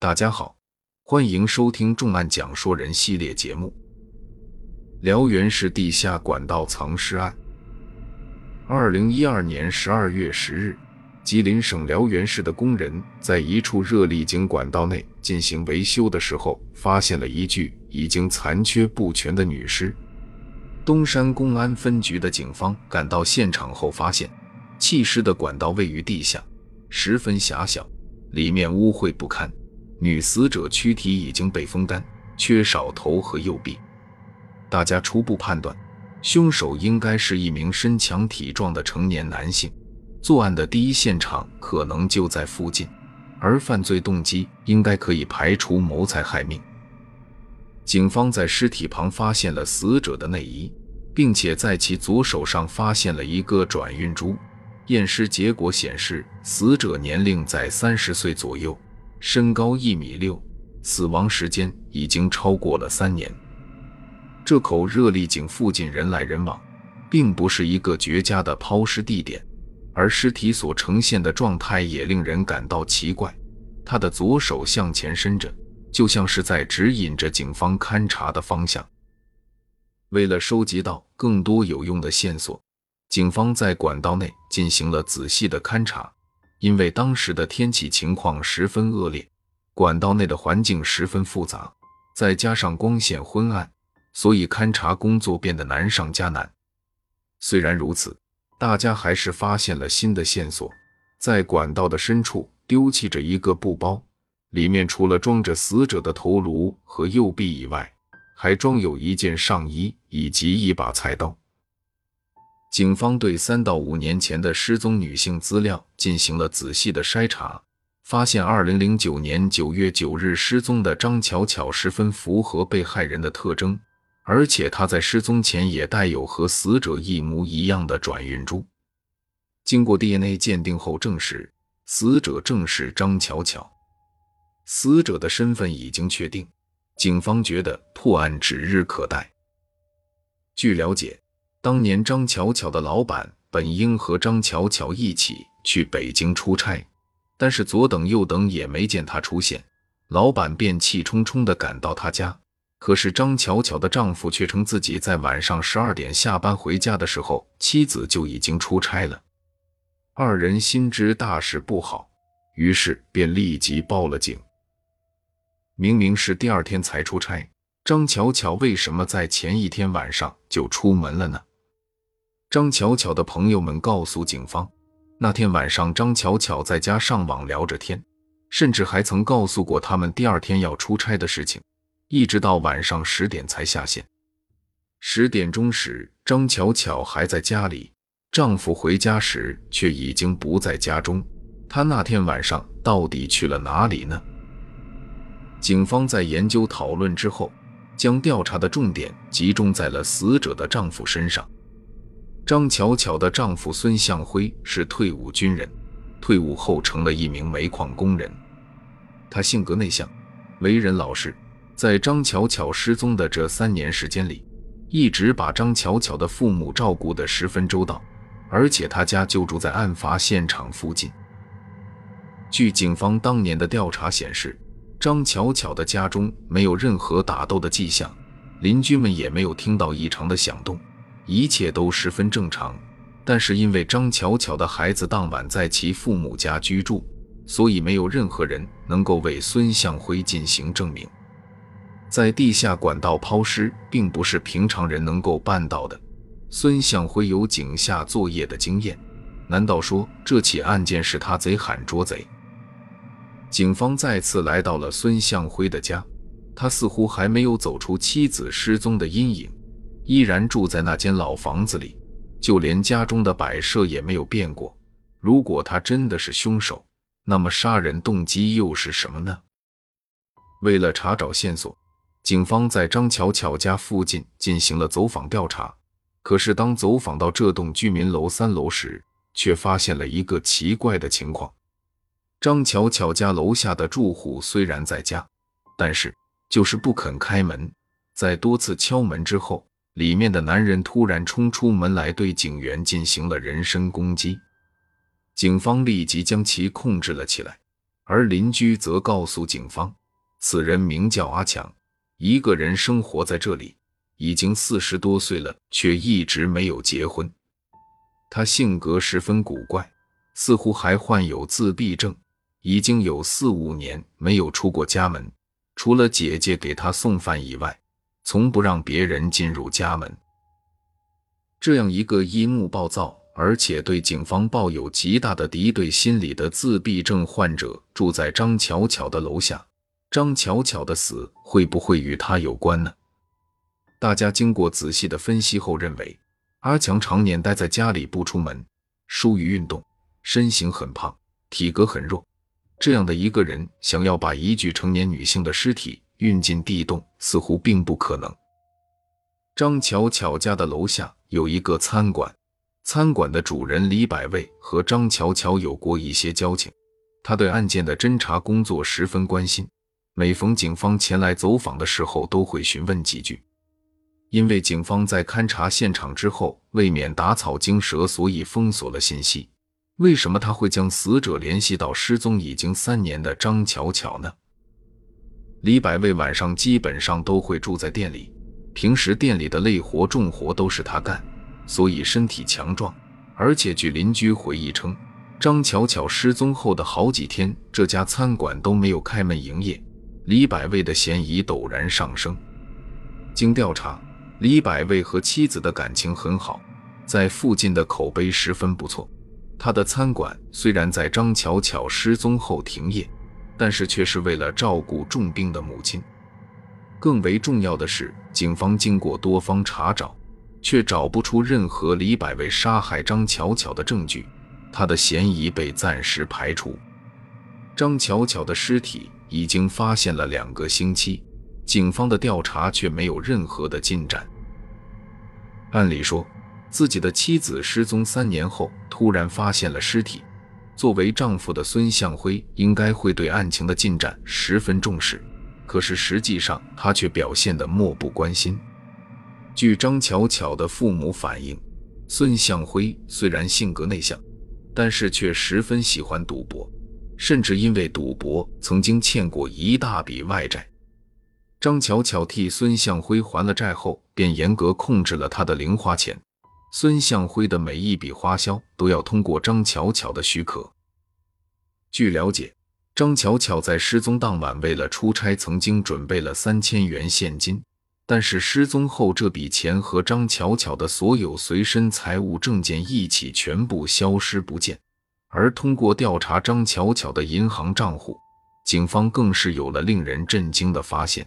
大家好，欢迎收听重案讲说人系列节目《辽源市地下管道藏尸案》。二零一二年十二月十日，吉林省辽源市的工人在一处热力井管道内进行维修的时候，发现了一具已经残缺不全的女尸。东山公安分局的警方赶到现场后，发现弃尸的管道位于地下，十分狭小，里面污秽不堪。女死者躯体已经被风干，缺少头和右臂。大家初步判断，凶手应该是一名身强体壮的成年男性。作案的第一现场可能就在附近，而犯罪动机应该可以排除谋财害命。警方在尸体旁发现了死者的内衣，并且在其左手上发现了一个转运珠。验尸结果显示，死者年龄在三十岁左右，身高一米六，死亡时间已经超过了三年。这口热力井附近人来人往，并不是一个绝佳的抛尸地点，而尸体所呈现的状态也令人感到奇怪。他的左手向前伸着。就像是在指引着警方勘查的方向。为了收集到更多有用的线索，警方在管道内进行了仔细的勘查。因为当时的天气情况十分恶劣，管道内的环境十分复杂，再加上光线昏暗，所以勘察工作变得难上加难。虽然如此，大家还是发现了新的线索，在管道的深处丢弃着一个布包。里面除了装着死者的头颅和右臂以外，还装有一件上衣以及一把菜刀。警方对三到五年前的失踪女性资料进行了仔细的筛查，发现二零零九年九月九日失踪的张巧巧十分符合被害人的特征，而且她在失踪前也带有和死者一模一样的转运珠。经过 DNA 鉴定后证实，死者正是张巧巧。死者的身份已经确定，警方觉得破案指日可待。据了解，当年张巧巧的老板本应和张巧巧一起去北京出差，但是左等右等也没见她出现，老板便气冲冲地赶到她家。可是张巧巧的丈夫却称自己在晚上十二点下班回家的时候，妻子就已经出差了。二人心知大事不好，于是便立即报了警。明明是第二天才出差，张巧巧为什么在前一天晚上就出门了呢？张巧巧的朋友们告诉警方，那天晚上张巧巧在家上网聊着天，甚至还曾告诉过他们第二天要出差的事情，一直到晚上十点才下线。十点钟时，张巧巧还在家里，丈夫回家时却已经不在家中。她那天晚上到底去了哪里呢？警方在研究讨论之后，将调查的重点集中在了死者的丈夫身上。张巧巧的丈夫孙向辉是退伍军人，退伍后成了一名煤矿工人。他性格内向，为人老实，在张巧巧失踪的这三年时间里，一直把张巧巧的父母照顾得十分周到，而且他家就住在案发现场附近。据警方当年的调查显示。张巧巧的家中没有任何打斗的迹象，邻居们也没有听到异常的响动，一切都十分正常。但是因为张巧巧的孩子当晚在其父母家居住，所以没有任何人能够为孙向辉进行证明。在地下管道抛尸，并不是平常人能够办到的。孙向辉有井下作业的经验，难道说这起案件是他贼喊捉贼？警方再次来到了孙向辉的家，他似乎还没有走出妻子失踪的阴影，依然住在那间老房子里，就连家中的摆设也没有变过。如果他真的是凶手，那么杀人动机又是什么呢？为了查找线索，警方在张巧巧家附近进行了走访调查。可是当走访到这栋居民楼三楼时，却发现了一个奇怪的情况。张巧巧家楼下的住户虽然在家，但是就是不肯开门。在多次敲门之后，里面的男人突然冲出门来，对警员进行了人身攻击。警方立即将其控制了起来，而邻居则告诉警方，此人名叫阿强，一个人生活在这里，已经四十多岁了，却一直没有结婚。他性格十分古怪，似乎还患有自闭症，已经有四五年没有出过家门，除了姐姐给他送饭以外，从不让别人进入家门。这样一个易怒暴躁，而且对警方抱有极大的敌对心理的自闭症患者，住在张巧巧的楼下。张巧巧的死会不会与他有关呢？大家经过仔细的分析后认为，阿强常年待在家里不出门，疏于运动，身形很胖，体格很弱。这样的一个人，想要把一具成年女性的尸体运进地洞，似乎并不可能。张巧巧家的楼下有一个餐馆，餐馆的主人李百味和张巧巧有过一些交情，他对案件的侦查工作十分关心，每逢警方前来走访的时候，都会询问几句。因为警方在勘察现场之后，未免打草惊蛇，所以封锁了信息。为什么他会将死者联系到失踪已经三年的张巧巧呢？李百味晚上基本上都会住在店里。平时店里的累活重活都是他干，所以身体强壮。而且据邻居回忆称，张巧巧失踪后的好几天，这家餐馆都没有开门营业，李百味的嫌疑陡然上升。经调查，李百味和妻子的感情很好，在附近的口碑十分不错。他的餐馆虽然在张巧巧失踪后停业，但是却是为了照顾重病的母亲。更为重要的是，警方经过多方查找，却找不出任何李百味杀害张巧巧的证据，他的嫌疑被暂时排除。张巧巧的尸体已经发现了两个星期，警方的调查却没有任何的进展。按理说，自己的妻子失踪三年后突然发现了尸体，作为丈夫的孙向辉应该会对案情的进展十分重视。可是实际上，他却表现得漠不关心。据张巧巧的父母反映，孙向辉虽然性格内向，但是却十分喜欢赌博，甚至因为赌博曾经欠过一大笔外债。张巧巧替孙向辉还了债后，便严格控制了他的零花钱。孙向辉的每一笔花销都要通过张巧巧的许可。据了解。张巧巧在失踪当晚，为了出差，曾经准备了三千元现金。但是失踪后，这笔钱和张巧巧的所有随身财物、证件一起全部消失不见。而通过调查张巧巧的银行账户，警方更是有了令人震惊的发现：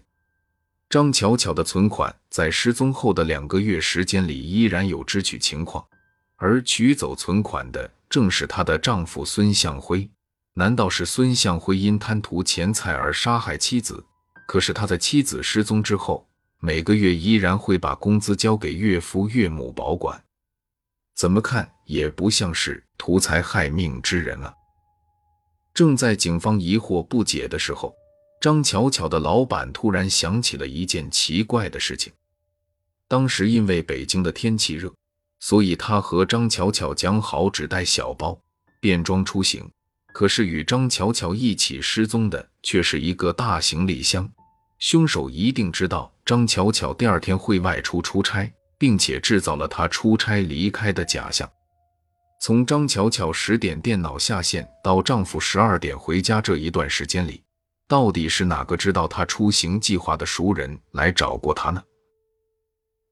张巧巧的存款在失踪后的两个月时间里依然有支取情况，而取走存款的正是她的丈夫孙向辉。难道是孙向辉因贪图钱财而杀害妻子？可是他在妻子失踪之后，每个月依然会把工资交给岳父岳母保管，怎么看也不像是图财害命之人啊！正在警方疑惑不解的时候，张巧巧的老板突然想起了一件奇怪的事情。当时因为北京的天气热，所以他和张巧巧讲好只带小包，便装出行。可是与张巧巧一起失踪的却是一个大行李箱，凶手一定知道张巧巧第二天会外出出差，并且制造了她出差离开的假象。从张巧巧十点电脑下线到丈夫十二点回家这一段时间里，到底是哪个知道她出行计划的熟人来找过她呢？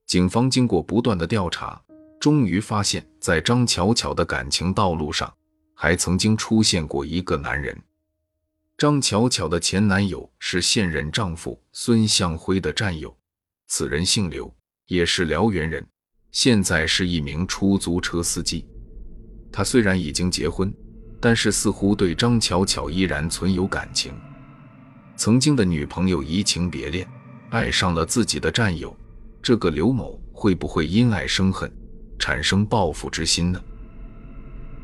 警方经过不断的调查，终于发现，在张巧巧的感情道路上。还曾经出现过一个男人，张巧巧的前男友是现任丈夫孙向辉的战友，此人姓刘，也是辽源人，现在是一名出租车司机。他虽然已经结婚，但是似乎对张巧巧依然存有感情。曾经的女朋友移情别恋，爱上了自己的战友，这个刘某会不会因爱生恨，产生报复之心呢？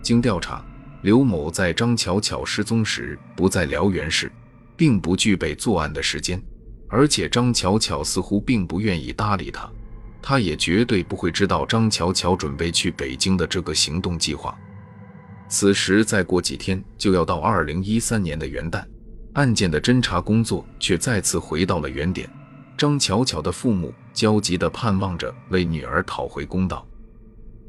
经调查。刘某在张巧巧失踪时不在辽源市，并不具备作案的时间，而且张巧巧似乎并不愿意搭理他，他也绝对不会知道张巧巧准备去北京的这个行动计划。此时再过几天就要到二零一三年的元旦，案件的侦查工作却再次回到了原点。张巧巧的父母焦急地盼望着为女儿讨回公道。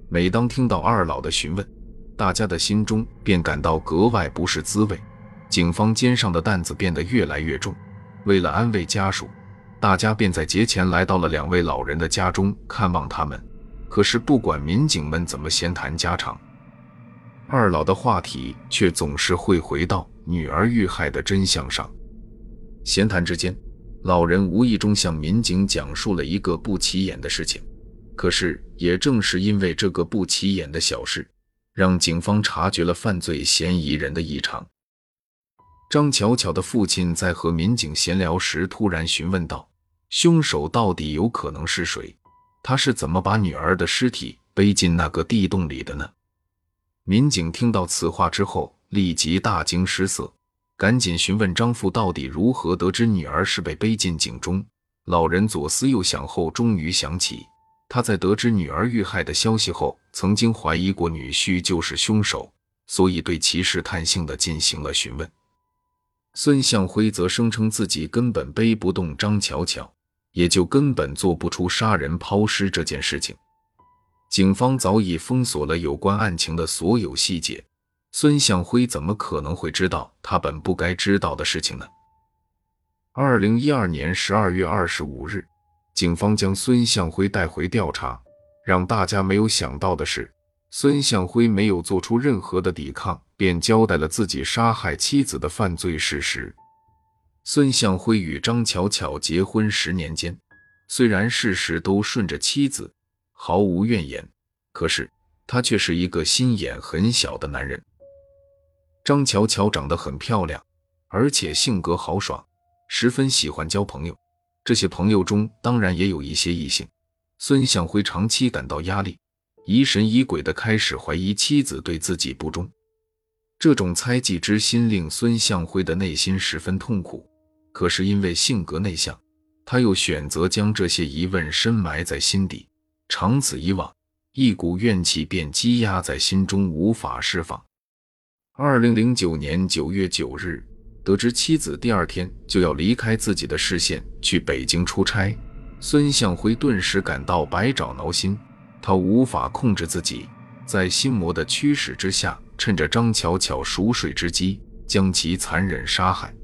每当听到二老的询问，大家的心中便感到格外不是滋味。警方肩上的担子变得越来越重。为了安慰家属，大家便在节前来到了两位老人的家中看望他们。可是，不管民警们怎么闲谈家常，二老的话题却总是会回到女儿遇害的真相上。闲谈之间，老人无意中向民警讲述了一个不起眼的事情。可是，也正是因为这个不起眼的小事，让警方察觉了犯罪嫌疑人的异常。张巧巧的父亲在和民警闲聊时，突然询问道：“凶手到底有可能是谁？他是怎么把女儿的尸体背进那个地洞里的呢？”民警听到此话之后，立即大惊失色，赶紧询问张父到底如何得知女儿是被背进井中。老人左思右想后，终于想起，他在得知女儿遇害的消息后，曾经怀疑过女婿就是凶手，所以对其试探性的进行了询问。孙向辉则声称自己根本背不动张巧巧，也就根本做不出杀人抛尸这件事情。警方早已封锁了有关案情的所有细节，孙向辉怎么可能会知道他本不该知道的事情呢？二零一二年十二月二十五日，警方将孙向辉带回调查。让大家没有想到的是，孙向辉没有做出任何的抵抗，便交代了自己杀害妻子的犯罪事实。孙向辉与张巧巧结婚十年间，虽然事事都顺着妻子。毫无怨言，可是他却是一个心眼很小的男人。张巧巧长得很漂亮，而且性格豪爽，十分喜欢交朋友。这些朋友中当然也有一些异性。孙向辉长期感到压力，疑神疑鬼的开始怀疑妻子对自己不忠。这种猜忌之心令孙向辉的内心十分痛苦。可是因为性格内向，他又选择将这些疑问深埋在心底。长此以往，一股怨气便积压在心中，无法释放。二零零九年九月九日，得知妻子第二天就要离开自己的视线去北京出差，孙向辉顿时感到百爪挠心。他无法控制自己，在心魔的驱使之下，趁着张巧巧熟睡之机，将其残忍杀害。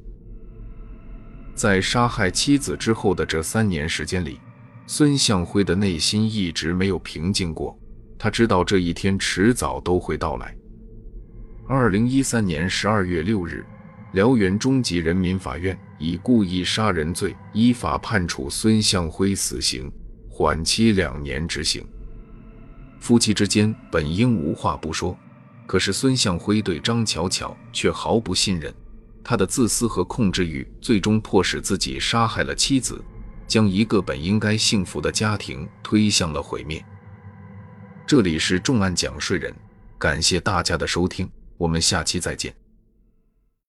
在杀害妻子之后的这三年时间里，孙向辉的内心一直没有平静过，他知道这一天迟早都会到来。二零一三年十二月六日，辽源中级人民法院以故意杀人罪依法判处孙向辉死刑，缓期两年执行。夫妻之间本应无话不说，可是孙向辉对张巧巧却毫不信任，他的自私和控制欲最终迫使自己杀害了妻子。将一个本应该幸福的家庭推向了毁灭。这里是重案讲税人，感谢大家的收听，我们下期再见。